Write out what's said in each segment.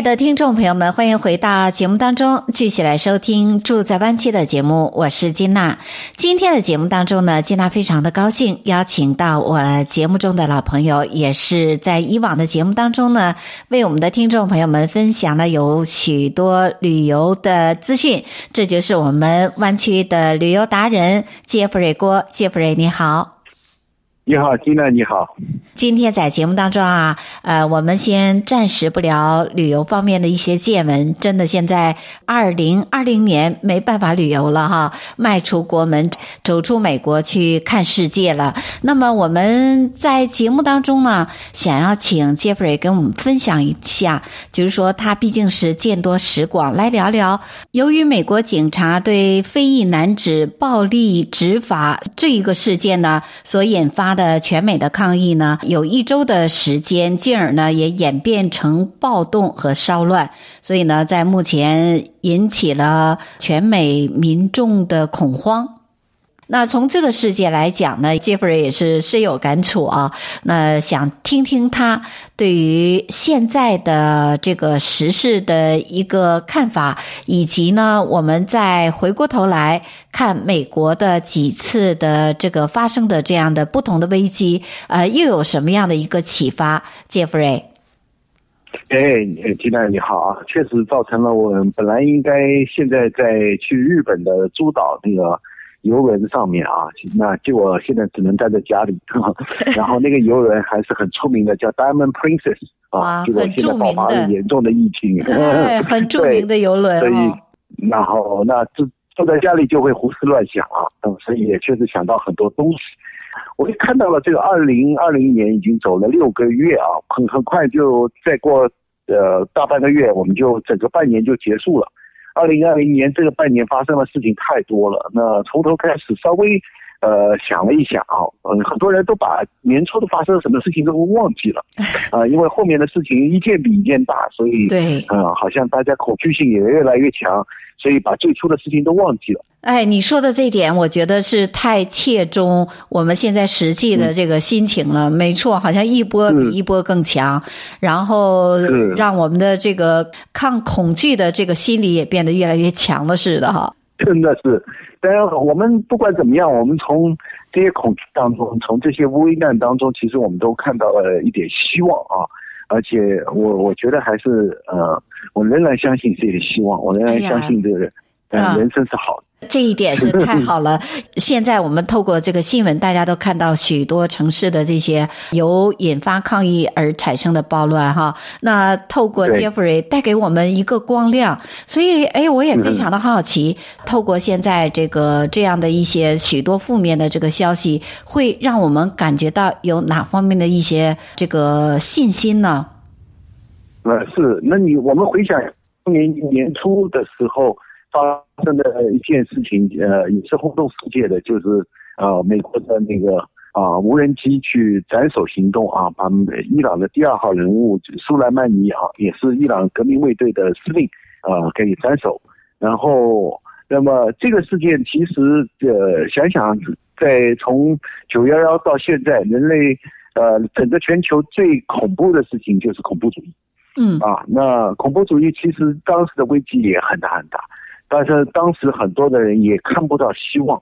爱的听众朋友们，欢迎回到节目当中，继续来收听《住在湾区》的节目。我是金娜。今天的节目当中呢，金娜非常的高兴，邀请到我节目中的老朋友，也是在以往的节目当中呢，为我们的听众朋友们分享了有许多旅游的资讯。这就是我们湾区的旅游达人杰弗瑞郭。杰弗瑞，你好。你好，金娜，你好。今天在节目当中啊，呃，我们先暂时不聊旅游方面的一些见闻。真的，现在二零二零年没办法旅游了哈，迈出国门，走出美国去看世界了。那么我们在节目当中呢，想要请杰弗瑞跟我们分享一下，就是说他毕竟是见多识广，来聊聊由于美国警察对非裔男子暴力执法这一个事件呢，所引发的。的全美的抗议呢，有一周的时间，进而呢也演变成暴动和骚乱，所以呢，在目前引起了全美民众的恐慌。那从这个世界来讲呢，杰弗瑞也是深有感触啊。那想听听他对于现在的这个时事的一个看法，以及呢，我们再回过头来看美国的几次的这个发生的这样的不同的危机，呃，又有什么样的一个启发？杰弗瑞，哎，金娜你好啊，确实造成了我本来应该现在在去日本的诸岛那个。游轮上面啊，那结果现在只能待在家里。然后那个游轮还是很出名的，叫 Diamond Princess 啊，结果现在爆发了严重的疫情。对，很著名的游轮。所以，然后那这坐在家里就会胡思乱想啊，嗯，所以也确实想到很多东西。我就看到了这个二零二零年已经走了六个月啊，很很快就再过呃大半个月，我们就整个半年就结束了。二零二零年这个半年发生的事情太多了，那从头开始稍微，呃，想了一想啊，嗯，很多人都把年初的发生什么事情都忘记了，啊，因为后面的事情一件比一件大，所以对，嗯，好像大家恐惧性也越来越强，所以把最初的事情都忘记了。哎，你说的这点，我觉得是太切中我们现在实际的这个心情了。嗯、没错，好像一波比一波更强，然后让我们的这个抗恐惧的这个心理也变得越来越强了似的哈。真的是。当然，我们不管怎么样，我们从这些恐惧当中，从这些危难当中，其实我们都看到了一点希望啊！而且我我觉得还是呃，我仍然相信这些希望，我仍然相信这个人，人生是好的。这一点是太好了。现在我们透过这个新闻，大家都看到许多城市的这些由引发抗议而产生的暴乱哈。那透过杰弗瑞带给我们一个光亮，所以哎，我也非常的好奇，透过现在这个这样的一些许多负面的这个消息，会让我们感觉到有哪方面的一些这个信心呢？呃，是。那你我们回想今年年初的时候。发生的一件事情，呃，也是轰动世界的，就是呃，美国的那个啊、无人机去斩首行动啊，把伊朗的第二号人物苏莱曼尼啊，也是伊朗革命卫队的司令啊，给斩首。然后，那么这个事件其实呃，想想在从九幺幺到现在，人类呃整个全球最恐怖的事情就是恐怖主义。嗯啊，那恐怖主义其实当时的危机也很大很大。但是当时很多的人也看不到希望，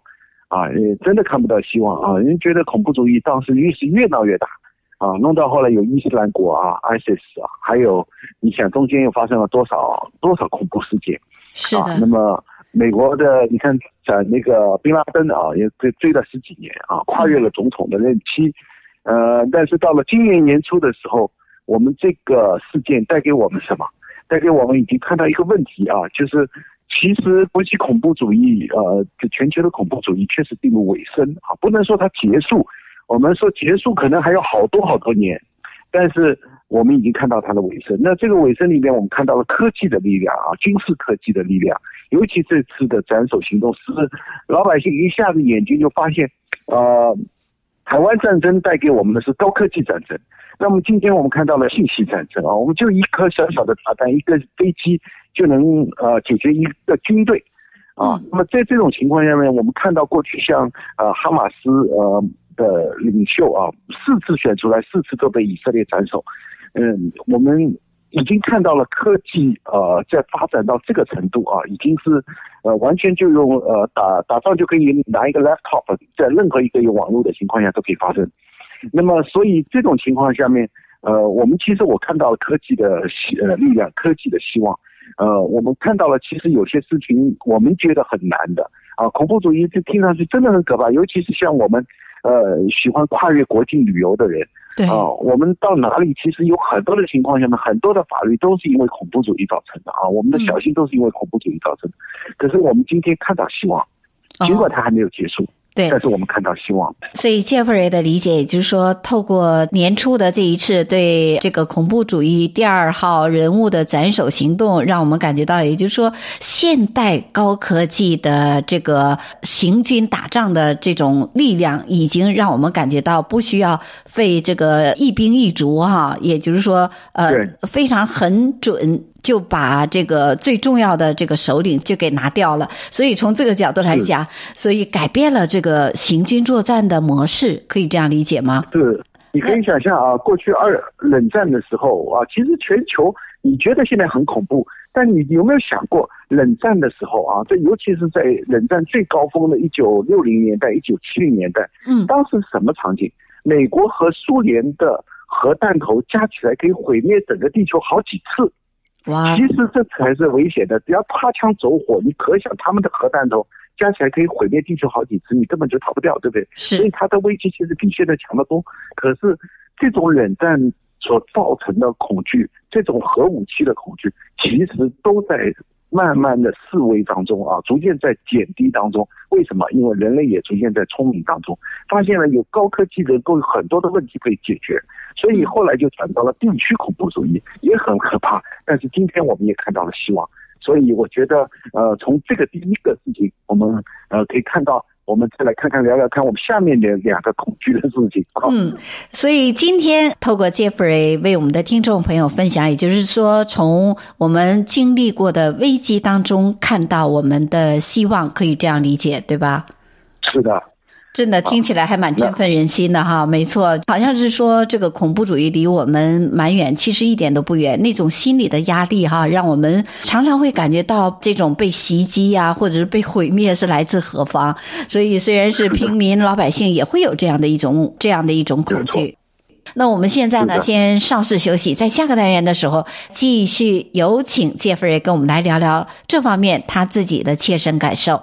啊，也真的看不到希望啊！人觉得恐怖主义当时越是越闹越大，啊，弄到后来有伊斯兰国啊、ISIS 啊，还有你想中间又发生了多少多少恐怖事件？是的。啊，那么美国的你看在那个宾拉登啊，也追追了十几年啊，跨越了总统的任期，呃，但是到了今年年初的时候，我们这个事件带给我们什么？带给我们已经看到一个问题啊，就是。其实，国际恐怖主义，呃，全球的恐怖主义确实进入尾声啊，不能说它结束。我们说结束可能还有好多好多年，但是我们已经看到它的尾声。那这个尾声里面，我们看到了科技的力量啊，军事科技的力量，尤其这次的斩首行动，是老百姓一下子眼睛就发现，呃，台湾战争带给我们的是高科技战争。那么今天我们看到了信息战争啊，我们就一颗小小的炸弹，一个飞机就能呃解决一个军队啊。那么在这种情况下面，我们看到过去像呃哈马斯呃的领袖啊，四次选出来，四次都被以色列斩首。嗯，我们。已经看到了科技呃在发展到这个程度啊，已经是呃完全就用呃打打仗就可以拿一个 laptop，在任何一个有网络的情况下都可以发生。那么所以这种情况下面，呃我们其实我看到了科技的希呃力量，科技的希望。呃我们看到了其实有些事情我们觉得很难的啊，恐怖主义这听上去真的很可怕，尤其是像我们呃喜欢跨越国境旅游的人。对啊，我们到哪里其实有很多的情况下呢，很多的法律都是因为恐怖主义造成的啊，我们的小心都是因为恐怖主义造成的。嗯、可是我们今天看到希望，尽管它还没有结束。哦对，但是我们看到希望。所以杰弗瑞的理解，也就是说，透过年初的这一次对这个恐怖主义第二号人物的斩首行动，让我们感觉到，也就是说，现代高科技的这个行军打仗的这种力量，已经让我们感觉到不需要费这个一兵一卒哈，也就是说，呃，非常很准。就把这个最重要的这个首领就给拿掉了，所以从这个角度来讲，所以改变了这个行军作战的模式，可以这样理解吗？是，你可以想象啊，过去二冷战的时候啊，其实全球你觉得现在很恐怖，但你有没有想过冷战的时候啊？这尤其是在冷战最高峰的一九六零年代、一九七零年代，嗯，当时什么场景？美国和苏联的核弹头加起来可以毁灭整个地球好几次。哇！其实这才是危险的，只要擦枪走火，你可想他们的核弹头加起来可以毁灭地球好几次，你根本就逃不掉，对不对？是。所以它的危机其实比现在强得多。可是这种冷战所造成的恐惧，这种核武器的恐惧，其实都在。慢慢的示威当中啊，逐渐在减低当中。为什么？因为人类也逐渐在聪明当中，发现了有高科技能够有很多的问题可以解决，所以后来就转到了地区恐怖主义，也很可怕。但是今天我们也看到了希望，所以我觉得，呃，从这个第一个事情，我们呃可以看到。我们再来看看，聊聊看我们下面的两个恐惧的事情。嗯，所以今天透过 Jeffrey 为我们的听众朋友分享，也就是说，从我们经历过的危机当中看到我们的希望，可以这样理解，对吧？是的。真的听起来还蛮振奋人心的哈，没错，好像是说这个恐怖主义离我们蛮远，其实一点都不远。那种心理的压力哈，让我们常常会感觉到这种被袭击呀，或者是被毁灭是来自何方。所以虽然是平民老百姓，也会有这样的一种这样的一种恐惧。那我们现在呢，先稍事休息，在下个单元的时候，继续有请杰弗瑞跟我们来聊聊这方面他自己的切身感受。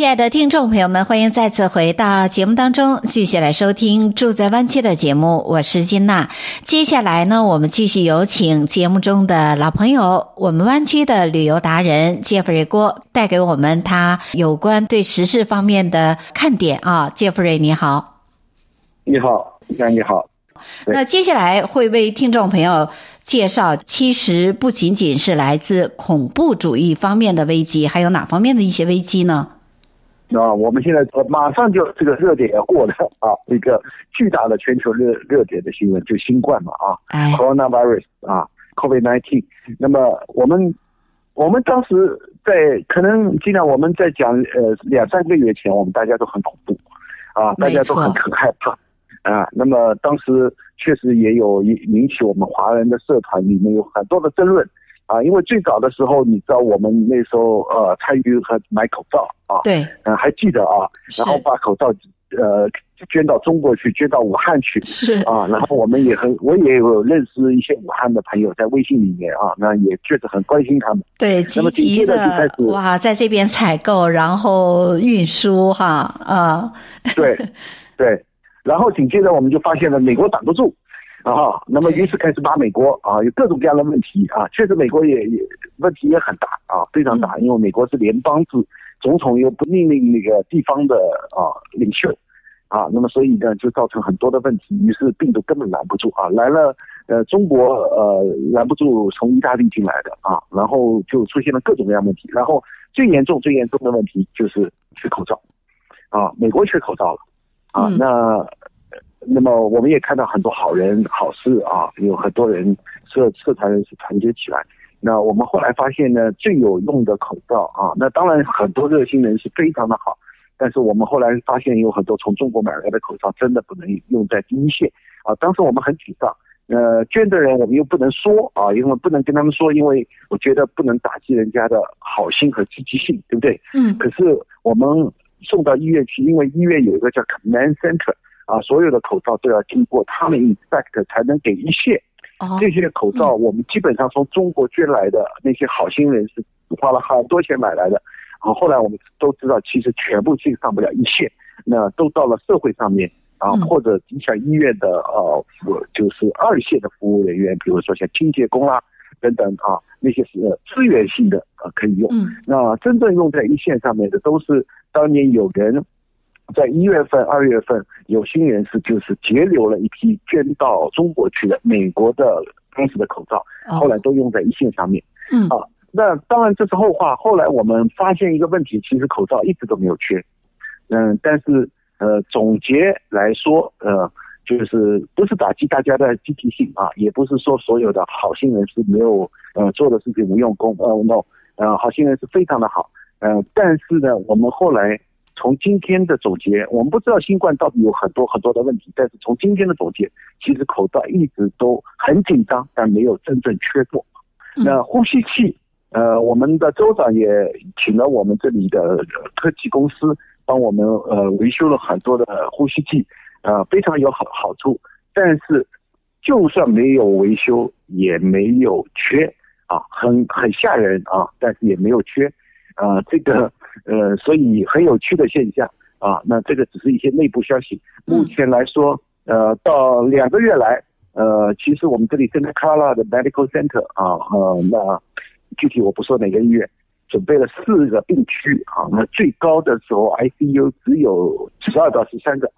亲爱的听众朋友们，欢迎再次回到节目当中，继续来收听《住在湾区》的节目。我是金娜。接下来呢，我们继续有请节目中的老朋友，我们湾区的旅游达人杰弗瑞郭，带给我们他有关对时事方面的看点啊。杰弗瑞，你好。你好，金娜，你好。那接下来会为听众朋友介绍，其实不仅仅是来自恐怖主义方面的危机，还有哪方面的一些危机呢？啊，我们现在马上就这个热点要过了啊，一个巨大的全球热热点的新闻就新冠嘛啊，coronavirus 啊，COVID-19。那么我们我们当时在可能尽量我们在讲呃两三个月前，我们大家都很恐怖啊，大家都很很害怕啊。那么当时确实也有引引起我们华人的社团里面有很多的争论。啊，因为最早的时候，你知道我们那时候呃参与和买口罩啊，对，嗯，还记得啊，然后把口罩呃捐到中国去，捐到武汉去，是。啊，然后我们也很，我也有认识一些武汉的朋友在微信里面啊，那也确实很关心他们。对，积极的哇，在这边采购，然后运输哈啊，对 对，然后紧接着我们就发现了美国挡不住啊，那么于是开始把美国啊有各种各样的问题啊，确实美国也也问题也很大啊，非常大，因为美国是联邦制，总统又不命令那个地方的啊领袖。啊，那么所以呢，就造成很多的问题，于是病毒根本拦不住啊，来了，呃，中国呃拦不住从意大利进来的啊，然后就出现了各种各样问题，然后最严重最严重的问题就是缺口罩，啊，美国缺口罩了，啊，嗯、那那么我们也看到很多好人好事啊，有很多人社社团人士团结起来，那我们后来发现呢，最有用的口罩啊，那当然很多热心人是非常的好。但是我们后来发现有很多从中国买来的口罩真的不能用在第一线啊！当时我们很沮丧，呃，捐的人我们又不能说啊，因为不能跟他们说，因为我觉得不能打击人家的好心和积极性，对不对？嗯。可是我们送到医院去，因为医院有一个叫 command center 啊，所有的口罩都要经过他们 inspect 才能给一线。哦。这些口罩我们基本上从中国捐来的那些好心人士花了很多钱买来的。啊，后来我们都知道，其实全部进上不了一线，那都到了社会上面啊，或者影响医院的呃，就是二线的服务人员，比如说像清洁工啊等等啊，那些是资源性的啊可以用。那真正用在一线上面的，都是当年有人在一月份、二月份有心人士，就是截留了一批捐到中国去的美国的当时的口罩，后来都用在一线上面。嗯啊。那当然这是后话。后来我们发现一个问题，其实口罩一直都没有缺，嗯，但是呃，总结来说，呃，就是不是打击大家的积极性啊，也不是说所有的好心人是没有呃做的事情无用功，呃，no，呃，好心人是非常的好，嗯、呃，但是呢，我们后来从今天的总结，我们不知道新冠到底有很多很多的问题，但是从今天的总结，其实口罩一直都很紧张，但没有真正缺过。那呼吸器。呃，我们的州长也请了我们这里的科技公司帮我们呃维修了很多的呼吸器，呃，非常有好好处。但是，就算没有维修，也没有缺啊，很很吓人啊，但是也没有缺，啊，这个呃，所以很有趣的现象啊。那这个只是一些内部消息。目前来说，呃，到两个月来，呃，其实我们这里 Clara 的 Medical Center 啊，呃，那。具体我不说哪个医院，准备了四个病区啊，那最高的时候 ICU 只有十二到十三个，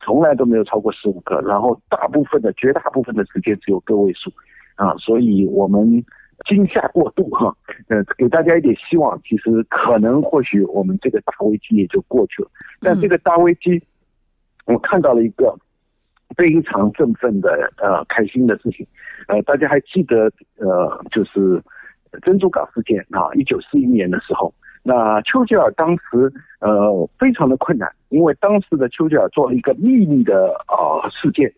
从来都没有超过十五个，然后大部分的绝大部分的时间只有个位数，啊，所以我们惊吓过度哈，呃，给大家一点希望，其实可能或许我们这个大危机也就过去了，但这个大危机，我看到了一个非常振奋的呃开心的事情，呃，大家还记得呃就是。珍珠港事件啊，一九四一年的时候，那丘吉尔当时呃非常的困难，因为当时的丘吉尔做了一个秘密的呃事件，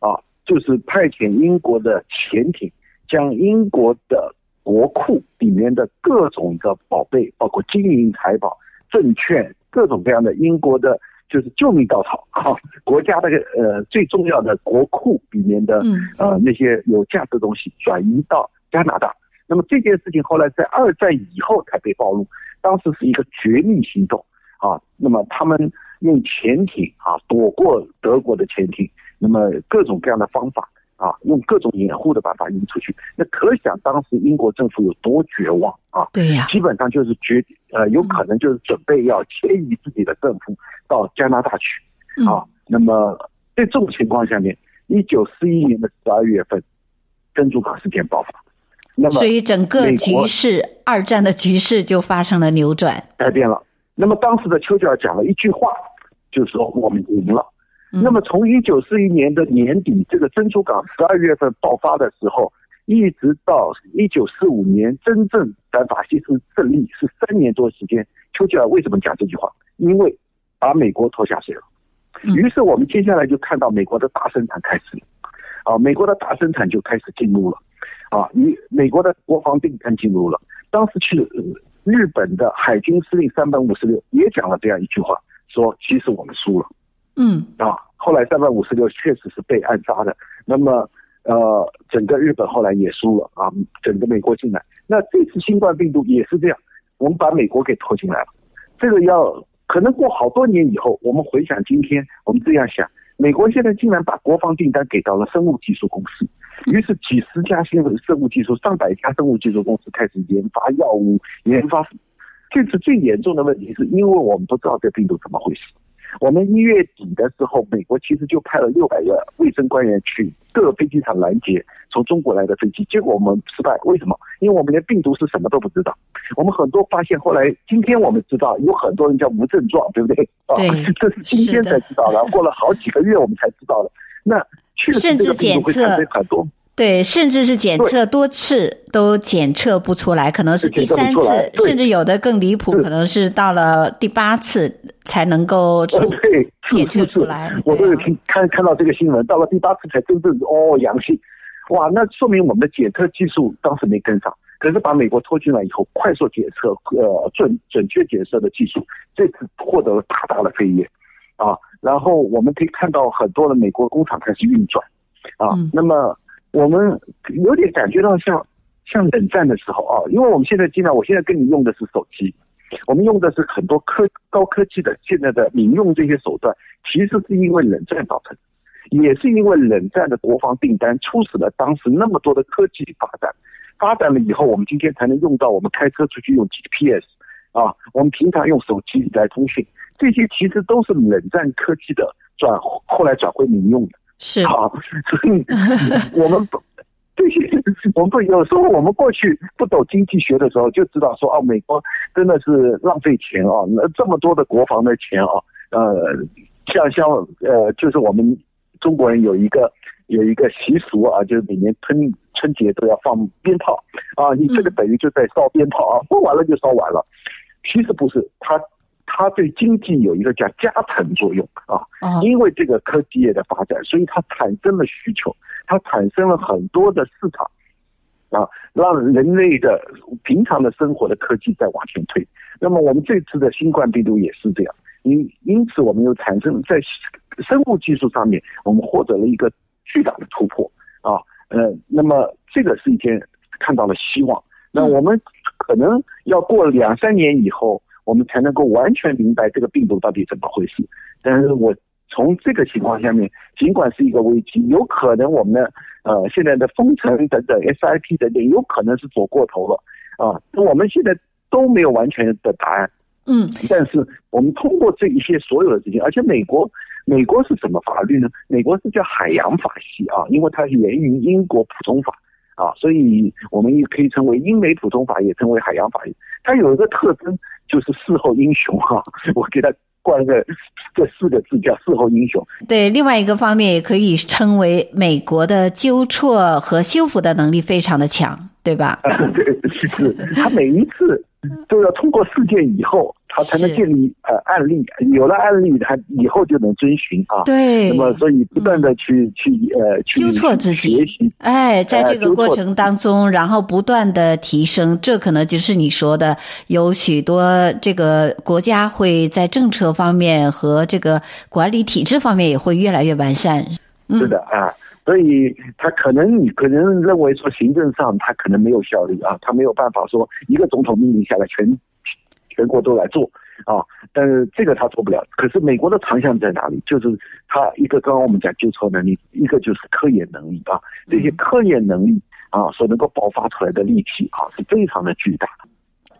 啊，就是派遣英国的潜艇将英国的国库里面的各种的宝贝，包括金银财宝、证券，各种各样的英国的，就是救命稻草 啊，国家的呃最重要的国库里面的呃那些有价值的东西转移到加拿大。那么这件事情后来在二战以后才被暴露，当时是一个绝密行动啊。那么他们用潜艇啊躲过德国的潜艇，那么各种各样的方法啊，用各种掩护的办法运出去。那可想当时英国政府有多绝望啊！对呀，基本上就是决呃有可能就是准备要迁移自己的政府到加拿大去啊。那么在这种情况下面，一九四一年的十二月份，珍珠港事件爆发。那么，所以整个局势，二战的局势就发生了扭转，改变了。那么当时的丘吉尔讲了一句话，就是说我们赢了。嗯、那么从一九四一年的年底，这个珍珠港十二月份爆发的时候，一直到一九四五年真正的法西斯胜利是三年多时间。丘吉尔为什么讲这句话？因为把美国拖下水了。于是我们接下来就看到美国的大生产开始了，啊，美国的大生产就开始进入了。啊，与美国的国防订单进入了。当时去日本的海军司令三本五十六也讲了这样一句话，说其实我们输了。嗯啊，后来三百五十六确实是被暗杀的。那么呃，整个日本后来也输了啊，整个美国进来。那这次新冠病毒也是这样，我们把美国给拖进来了。这个要可能过好多年以后，我们回想今天，我们这样想，美国现在竟然把国防订单给到了生物技术公司，于是几十家新的生物技术、上百家生物技术公司开始研发药物，研发。这次最严重的问题是因为我们不知道这病毒怎么回事。我们一月底的时候，美国其实就派了六百个卫生官员去各个飞机场拦截从中国来的飞机，结果我们失败。为什么？因为我们连病毒是什么都不知道。我们很多发现，后来今天我们知道有很多人叫无症状，对不对？啊，这是今天才知道的，过了好几个月我们才知道的。那确实这个病毒会产生很多。对，甚至是检测多次都检测不出来，可能是第三次，甚至有的更离谱，可能是到了第八次才能够出 检测出来。我都有听看看到这个新闻，到了第八次才真正哦阳性，哇，那说明我们的检测技术当时没跟上。可是把美国拖进来以后，快速检测呃准准确检测的技术，这次获得了大大的飞跃啊。然后我们可以看到很多的美国工厂开始运转啊，嗯、那么。我们有点感觉到像像冷战的时候啊，因为我们现在经常，我现在跟你用的是手机，我们用的是很多科高科技的现在的民用这些手段，其实是因为冷战造成的，也是因为冷战的国防订单促使了当时那么多的科技发展，发展了以后，我们今天才能用到我们开车出去用 GPS 啊，我们平常用手机来通讯，这些其实都是冷战科技的转后来转回民用的。是好，所以 我们不这些，我们不有时候我们过去不懂经济学的时候，就知道说啊，美国真的是浪费钱啊，那这么多的国防的钱啊，呃，像像呃，就是我们中国人有一个有一个习俗啊，就是每年春春节都要放鞭炮啊，你这个等于就在烧鞭炮啊，放完了就烧完了，其实不是它。它对经济有一个叫加成作用啊，因为这个科技业的发展，所以它产生了需求，它产生了很多的市场，啊，让人类的平常的生活的科技在往前推。那么我们这次的新冠病毒也是这样，因因此我们又产生在生物技术上面，我们获得了一个巨大的突破啊，呃，那么这个是一件看到了希望。那我们可能要过两三年以后。我们才能够完全明白这个病毒到底怎么回事。但是我从这个情况下面，尽管是一个危机，有可能我们的呃现在的封城等等，SIP 等等，有可能是走过头了啊。我们现在都没有完全的答案。嗯。但是我们通过这一些所有的事情，而且美国，美国是什么法律呢？美国是叫海洋法系啊，因为它是源于英国普通法啊，所以我们也可以称为英美普通法，也称为海洋法。它有一个特征。就是事后英雄哈，我给他冠个这四个字叫事后英雄。对，另外一个方面也可以称为美国的纠错和修复的能力非常的强，对吧？对，是他每一次都要通过事件以后。他才能建立呃案例，有了案例，他以后就能遵循啊。对。那么，所以不断的去、嗯、去呃去纠错自己，哎，在这个过程当中，然后不断的提升，这可能就是你说的，有许多这个国家会在政策方面和这个管理体制方面也会越来越完善。嗯、是的啊，所以他可能你可能认为说行政上他可能没有效率啊，他没有办法说一个总统命令下来全。全国都来做啊，但是这个他做不了。可是美国的长项在哪里？就是他一个刚刚我们讲纠错能力，一个就是科研能力啊。这些科研能力啊，所能够爆发出来的力气啊，是非常的巨大。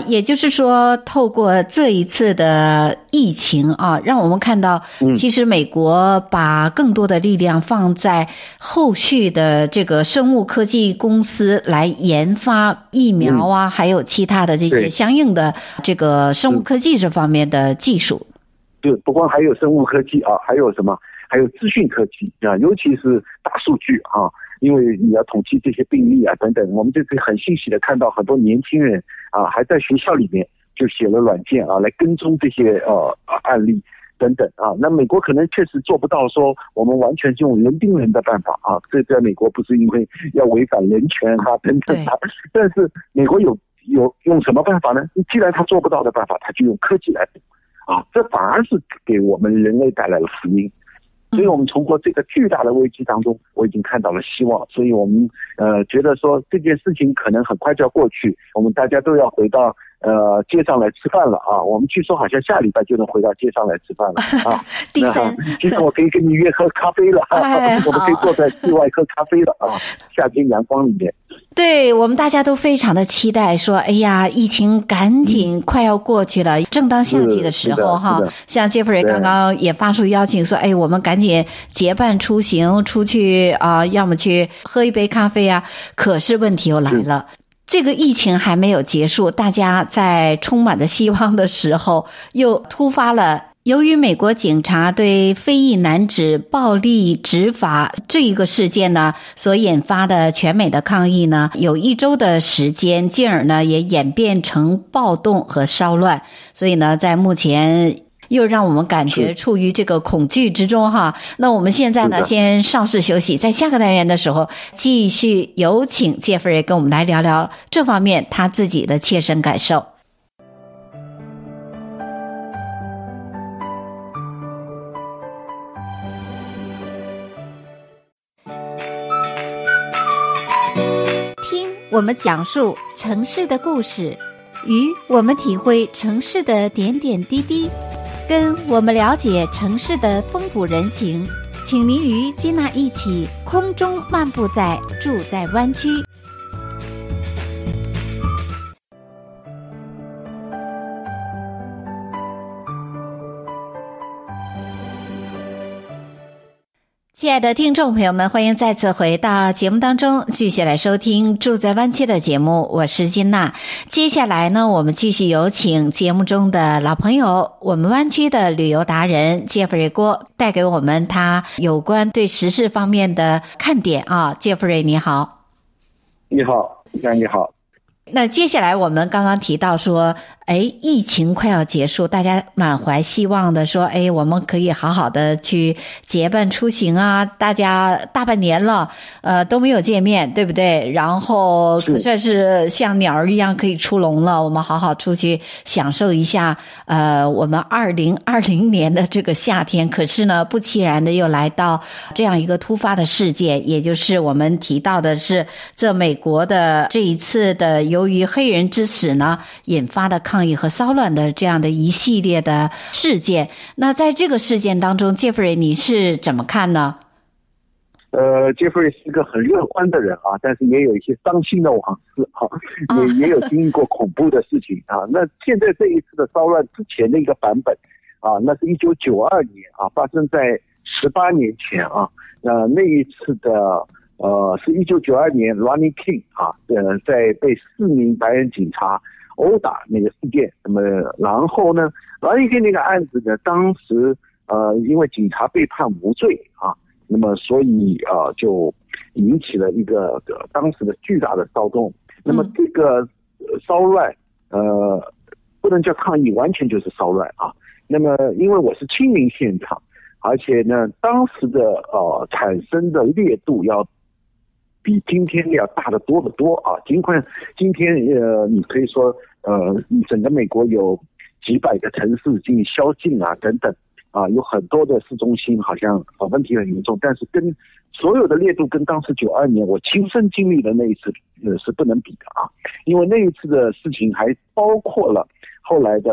也就是说，透过这一次的疫情啊，让我们看到，其实美国把更多的力量放在后续的这个生物科技公司来研发疫苗啊，还有其他的这些相应的这个生物科技这方面的技术。对，不光还有生物科技啊，还有什么？还有资讯科技啊，尤其是大数据啊。因为你要统计这些病例啊等等，我们就可以很欣喜的看到很多年轻人啊，还在学校里面就写了软件啊，来跟踪这些呃案例等等啊。那美国可能确实做不到说我们完全用人盯人的办法啊，这在美国不是因为要违反人权啊等等啊，但是美国有有用什么办法呢？既然他做不到的办法，他就用科技来啊，这反而是给我们人类带来了福音。所以我们通过这个巨大的危机当中，我已经看到了希望。所以我们呃觉得说这件事情可能很快就要过去，我们大家都要回到。呃，街上来吃饭了啊！我们据说好像下礼拜就能回到街上来吃饭了 啊。第三，今天我可以跟你约喝咖啡了，哎、我们可以坐在室外喝咖啡了啊！夏天阳光里面，对我们大家都非常的期待，说哎呀，疫情赶紧快要过去了，嗯、正当夏季的时候哈。像杰弗瑞刚刚也发出邀请说，哎，我们赶紧结伴出行出去啊，要么去喝一杯咖啡啊。可是问题又来了。这个疫情还没有结束，大家在充满着希望的时候，又突发了。由于美国警察对非裔男子暴力执法这一个事件呢，所引发的全美的抗议呢，有一周的时间，进而呢也演变成暴动和骚乱。所以呢，在目前。又让我们感觉处于这个恐惧之中哈。那我们现在呢，先稍事休息，在下个单元的时候，继续有请杰弗瑞跟我们来聊聊这方面他自己的切身感受。听我们讲述城市的故事，与我们体会城市的点点滴滴。跟我们了解城市的风土人情，请您与金娜一起空中漫步在住在湾区。亲爱的听众朋友们，欢迎再次回到节目当中，继续来收听《住在湾区》的节目。我是金娜。接下来呢，我们继续有请节目中的老朋友，我们湾区的旅游达人杰弗瑞郭带给我们他有关对时事方面的看点啊。杰弗瑞，你好。你好，你好，你好。那接下来我们刚刚提到说。哎，疫情快要结束，大家满怀希望的说：“哎，我们可以好好的去结伴出行啊！大家大半年了，呃，都没有见面，对不对？然后可算是像鸟儿一样可以出笼了，我们好好出去享受一下。呃，我们二零二零年的这个夏天，可是呢，不期然的又来到这样一个突发的事件，也就是我们提到的是这美国的这一次的由于黑人之死呢引发的抗。抗议和骚乱的这样的一系列的事件，那在这个事件当中，杰弗瑞你是怎么看呢？呃，杰弗瑞是一个很乐观的人啊，但是也有一些伤心的往事啊，也也有经历过恐怖的事情啊。那现在这一次的骚乱之前的一个版本啊，那是一九九二年啊，发生在十八年前啊。那那一次的呃，是一九九二年 Ronnie King 啊，呃，在被四名白人警察。殴打那个事件，那么然后呢，然后一个那个案子呢，当时呃，因为警察被判无罪啊，那么所以啊，就引起了一个当时的巨大的骚动。那么这个骚乱呃，不能叫抗议，完全就是骚乱啊。那么因为我是亲临现场，而且呢，当时的呃产生的烈度要。比今天要大得多得多啊！尽管今天呃，你可以说呃，整个美国有几百个城市进行宵禁啊等等啊，有很多的市中心好像啊问题很严重，但是跟所有的烈度跟当时九二年我亲身经历的那一次呃是不能比的啊！因为那一次的事情还包括了后来的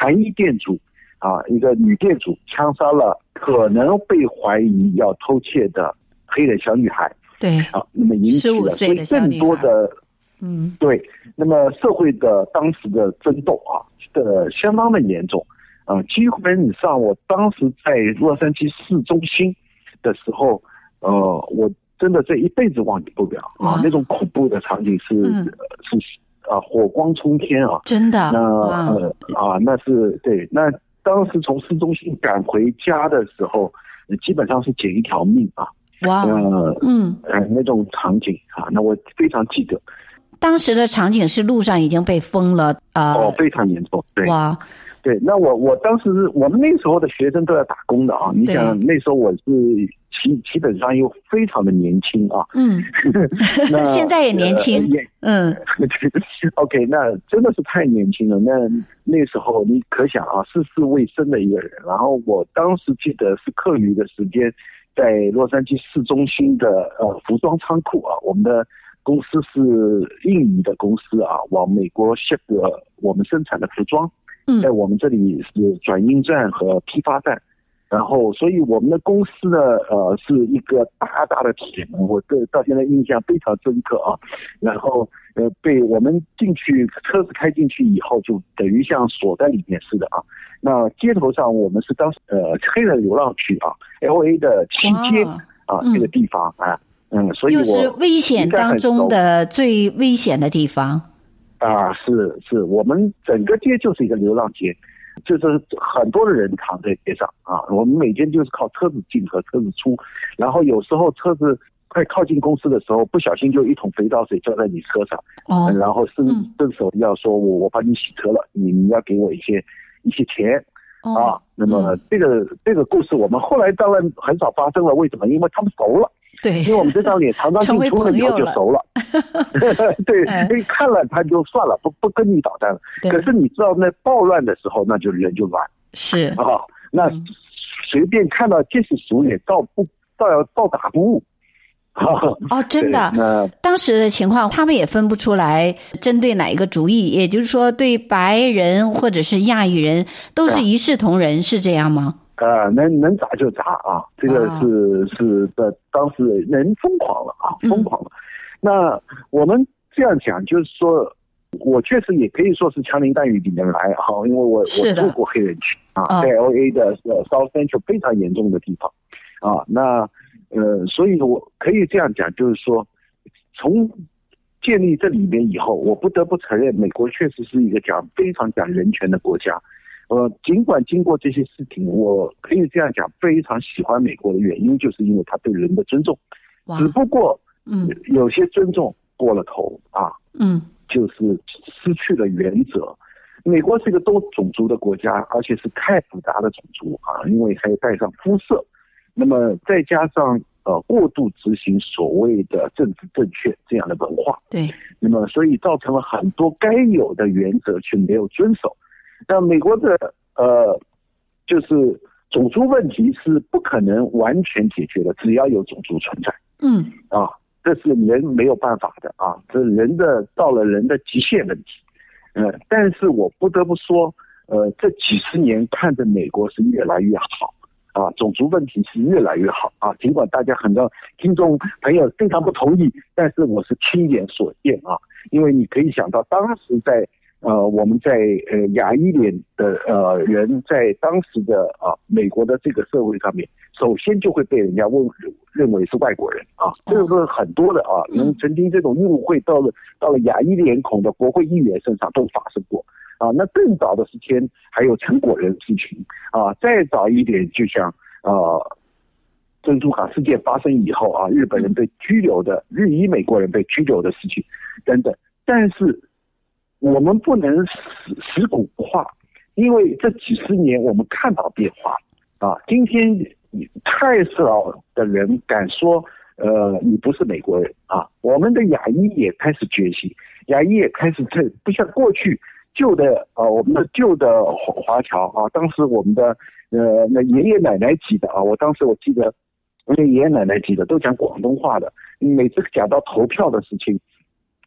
韩裔店主啊，一个女店主枪杀了可能被怀疑要偷窃的黑人小女孩。对，啊，那么引起了所以更多的，嗯，对，那么社会的当时的争斗啊，的相当的严重，啊，基本上我当时在洛杉矶市中心的时候，呃，我真的这一辈子忘记不了啊，那种恐怖的场景是、嗯、是啊，火光冲天啊，真的，那呃啊，那是对，那当时从市中心赶回家的时候，基本上是捡一条命啊。哇，呃、嗯，呃，那种场景啊，那我非常记得。当时的场景是路上已经被封了，呃，哦，非常严重。对，哇，对，那我我当时我们那时候的学生都要打工的啊，你想那时候我是基基本上又非常的年轻啊。嗯，那 现在也年轻。呃、嗯，OK，那真的是太年轻了。那那时候你可想啊，涉世未深的一个人。然后我当时记得是课余的时间，在洛杉矶市中心的呃服装仓库啊，我们的公司是印尼的公司啊，往美国 ship 我们生产的服装。在我们这里是转运站和批发站。然后，所以我们的公司呢，呃，是一个大大的铁门，我这到现在印象非常深刻啊。然后，呃，被我们进去，车子开进去以后，就等于像锁在里面似的啊。那街头上，我们是当时呃黑人流浪区啊，LA 的七街啊，这个地方啊，嗯，所以又是危险当中的最危险的地方啊，是是，我们整个街就是一个流浪街。就是很多的人躺在街上啊，我们每天就是靠车子进和车子出，然后有时候车子快靠近公司的时候，不小心就一桶肥皂水浇在你车上，哦，然后伸伸手要说我我帮你洗车了，你你要给我一些一些钱，啊，那么这个这个故事我们后来当然很少发生了，为什么？因为他们熟了。对，因为我们这张脸常常进出了以后就熟了，对，看了他就算了，不不跟你捣蛋了。可是你知道那暴乱的时候，那就人就乱。是啊，那随便看到皆是熟脸，倒不倒要倒打不误。哦，真的。当时的情况，他们也分不出来针对哪一个族裔，也就是说，对白人或者是亚裔人都是一视同仁，是这样吗？呃，能能砸就砸啊！这个是、啊、是的，当时人疯狂了啊，疯狂了。嗯、那我们这样讲，就是说，我确实也可以说是枪林弹雨里面来哈，因为我我住过黑人区啊，在 LA 的 South Central 非常严重的地方啊。那呃，所以我可以这样讲，就是说，从建立这里面以后，我不得不承认，美国确实是一个讲非常讲人权的国家。呃，尽管经过这些事情，我可以这样讲，非常喜欢美国的原因，就是因为他对人的尊重。只不过，嗯，有些尊重过了头啊，嗯，就是失去了原则。美国是一个多种族的国家，而且是太复杂的种族啊，因为还有带上肤色，那么再加上呃过度执行所谓的政治正确这样的文化，对，那么所以造成了很多该有的原则却没有遵守。那美国的呃，就是种族问题是不可能完全解决的，只要有种族存在。嗯，啊，这是人没有办法的啊，这人的到了人的极限问题。呃，但是我不得不说，呃，这几十年看着美国是越来越好啊，种族问题是越来越好啊。尽管大家很多听众朋友非常不同意，但是我是亲眼所见啊，因为你可以想到当时在。呃，我们在呃亚裔脸的呃人在当时的啊美国的这个社会上面，首先就会被人家问认为是外国人啊，这个是很多的啊，因为曾经这种误会到了到了亚裔脸孔的国会议员身上都发生过啊。那更早的时间还有陈果人事情啊，再早一点就像呃珍珠港事件发生以后啊，日本人被拘留的日裔美国人被拘留的事情等等，但是。我们不能死死骨不化，因为这几十年我们看到变化啊。今天太少的人敢说，呃，你不是美国人啊。我们的亚裔也开始觉醒，亚裔也开始这不像过去旧的啊，我们的旧的华华侨啊，当时我们的呃那爷爷奶奶级的啊，我当时我记得，我的爷爷奶奶级的都讲广东话的，每次讲到投票的事情，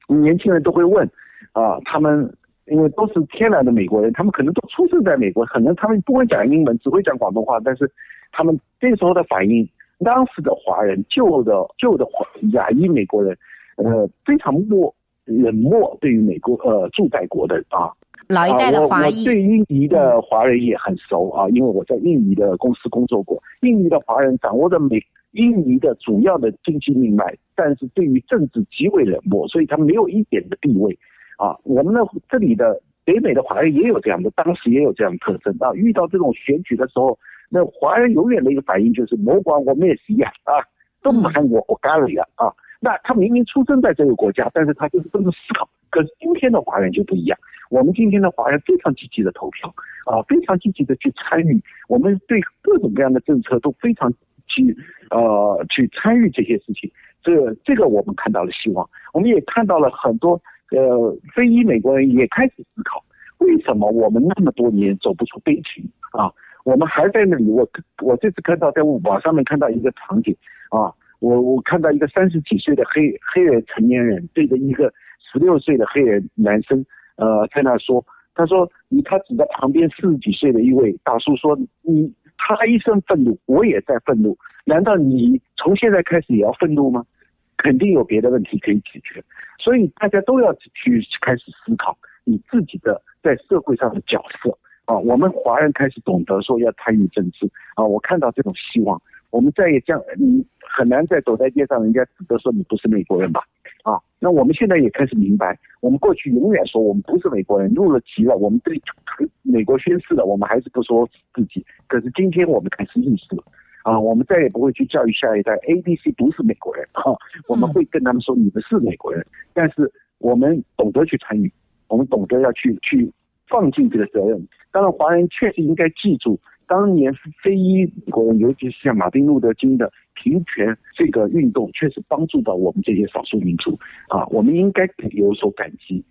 年轻人都会问。啊，他们因为都是天然的美国人，他们可能都出生在美国，可能他们不会讲英文，只会讲广东话，但是他们那时候的反应，当时的华人，旧的旧的亚裔美国人，呃，非常漠冷漠，对于美国呃驻在国的啊，老一代的华裔，啊、我我对印尼的华人也很熟啊，因为我在印尼的公司工作过，印尼的华人掌握着美印尼的主要的经济命脉，但是对于政治极为冷漠，所以他没有一点的地位。啊，我们的这里的北美的华人也有这样的，当时也有这样的特征啊。遇到这种选举的时候，那华人永远的一个反应就是“莫管我们也是一样”，啊，都不喊我我干了呀啊。那他明明出生在这个国家，但是他就是这么思考。可是今天的华人就不一样，我们今天的华人非常积极的投票啊，非常积极的去参与，我们对各种各样的政策都非常去呃去参与这些事情。这、这个我们看到了希望，我们也看到了很多呃非裔美国人也开始思考，为什么我们那么多年走不出悲情啊？我们还在那里。我我这次看到在网上面看到一个场景啊，我我看到一个三十几岁的黑黑人成年人对着一个十六岁的黑人男生呃在那说，他说你他指着旁边四十几岁的一位大叔说你他一生愤怒，我也在愤怒。难道你从现在开始也要愤怒吗？肯定有别的问题可以解决，所以大家都要去开始思考你自己的在社会上的角色啊。我们华人开始懂得说要参与政治啊，我看到这种希望。我们再也这样，你很难再走在街上，人家指责说你不是美国人吧？啊，那我们现在也开始明白，我们过去永远说我们不是美国人，入了籍了，我们对美国宣誓了，我们还是不说自己。可是今天我们开始意识了。啊，我们再也不会去教育下一代，A、B、C 不是美国人啊，我们会跟他们说你们是美国人，但是我们懂得去参与，我们懂得要去去放进这个责任。当然，华人确实应该记住，当年非裔美国人，尤其是像马丁路德金的平权这个运动，确实帮助到我们这些少数民族啊，我们应该有所感激。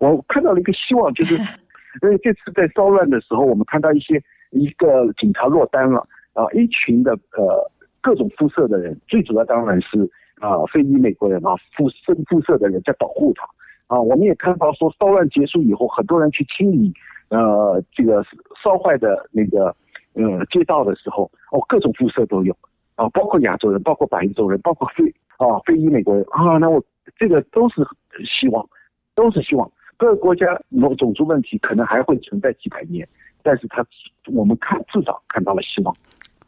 我看到了一个希望，就是 因为这次在骚乱的时候，我们看到一些一个警察落单了。啊，一群的呃各种肤色的人，最主要当然是啊非裔美国人啊，肤深肤色的人在保护他啊。我们也看到说，骚乱结束以后，很多人去清理呃这个烧坏的那个呃街道的时候，哦，各种肤色都有啊，包括亚洲人，包括白洲人，包括非啊非裔美国人啊。那我这个都是希望，都是希望。各个国家某种族问题可能还会存在几百年，但是他我们看至少看到了希望。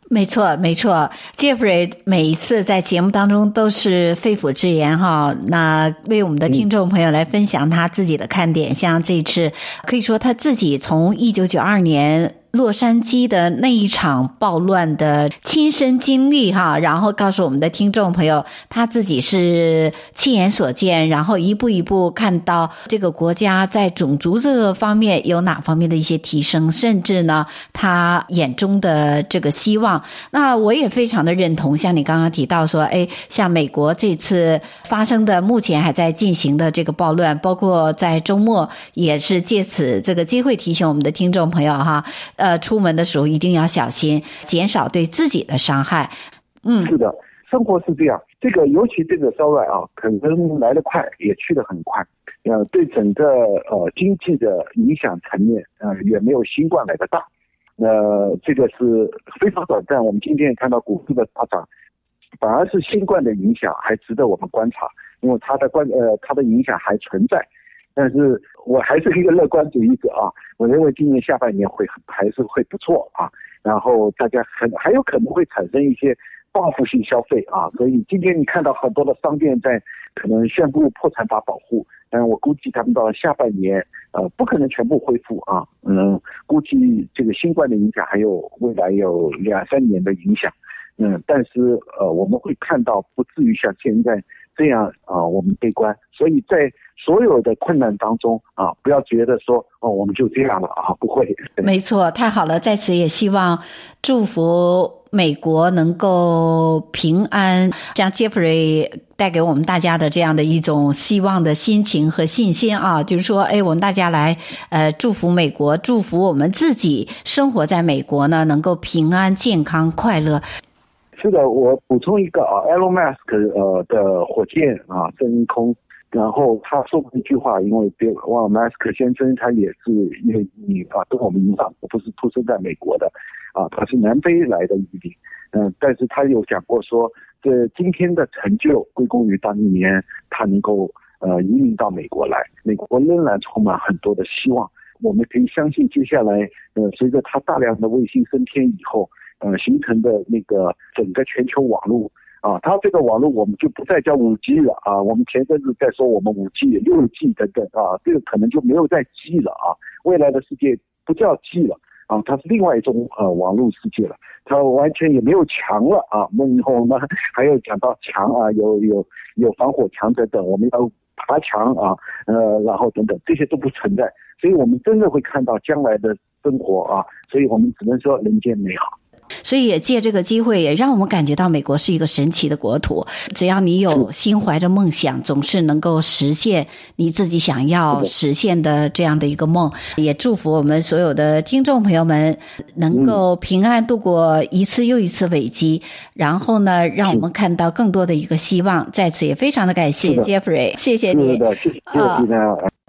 没错，没错，Jeffrey 每一次在节目当中都是肺腑之言哈，那为我们的听众朋友来分享他自己的看点，像这次可以说他自己从一九九二年。洛杉矶的那一场暴乱的亲身经历哈，然后告诉我们的听众朋友，他自己是亲眼所见，然后一步一步看到这个国家在种族这个方面有哪方面的一些提升，甚至呢，他眼中的这个希望。那我也非常的认同，像你刚刚提到说，哎，像美国这次发生的，目前还在进行的这个暴乱，包括在周末也是借此这个机会提醒我们的听众朋友哈。呃，出门的时候一定要小心，减少对自己的伤害。嗯，是的，生活是这样。这个尤其这个骚乱啊，可能来得快，也去得很快。呃，对整个呃经济的影响层面，呃，也没有新冠来的大。呃，这个是非常短暂。我们今天也看到股市的大涨，反而是新冠的影响还值得我们观察，因为它的关呃它的影响还存在。但是我还是一个乐观主义者啊，我认为今年下半年会还是会不错啊，然后大家很还有可能会产生一些报复性消费啊，所以今天你看到很多的商店在可能宣布破产法保护，但我估计他们到下半年呃不可能全部恢复啊，嗯，估计这个新冠的影响还有未来有两三年的影响，嗯，但是呃我们会看到不至于像现在。这样啊，我们悲观，所以在所有的困难当中啊，不要觉得说哦，我们就这样了啊，不会。没错，太好了，在此也希望祝福美国能够平安，像 Jeffrey 带给我们大家的这样的一种希望的心情和信心啊，就是说，哎，我们大家来呃祝福美国，祝福我们自己生活在美国呢，能够平安、健康、快乐。是的，我补充一个啊，Elon Musk 呃的火箭啊升空，然后他说过一句话，因为别忘了马斯克先生他也是因为你啊跟我们一样，我不是出生在美国的啊，他是南非来的移民，嗯，但是他有讲过说，这今天的成就归功于当年他能够呃移民到美国来，美国仍然充满很多的希望，我们可以相信接下来呃随着他大量的卫星升天以后。呃，形成的那个整个全球网络啊，它这个网络我们就不再叫五 G 了啊。我们前阵子在说我们五 G、六 G 等等啊，这个可能就没有再 G 了啊。未来的世界不叫 G 了啊，它是另外一种呃网络世界了，它完全也没有墙了啊。那以后我们还有讲到墙啊，有有有防火墙等等，我们要爬墙啊，呃，然后等等这些都不存在，所以我们真的会看到将来的生活啊。所以我们只能说人间美好。所以也借这个机会，也让我们感觉到美国是一个神奇的国土。只要你有心怀着梦想，总是能够实现你自己想要实现的这样的一个梦。也祝福我们所有的听众朋友们能够平安度过一次又一次危机，然后呢，让我们看到更多的一个希望。在此也非常的感谢 Jeffrey，谢谢你。谢谢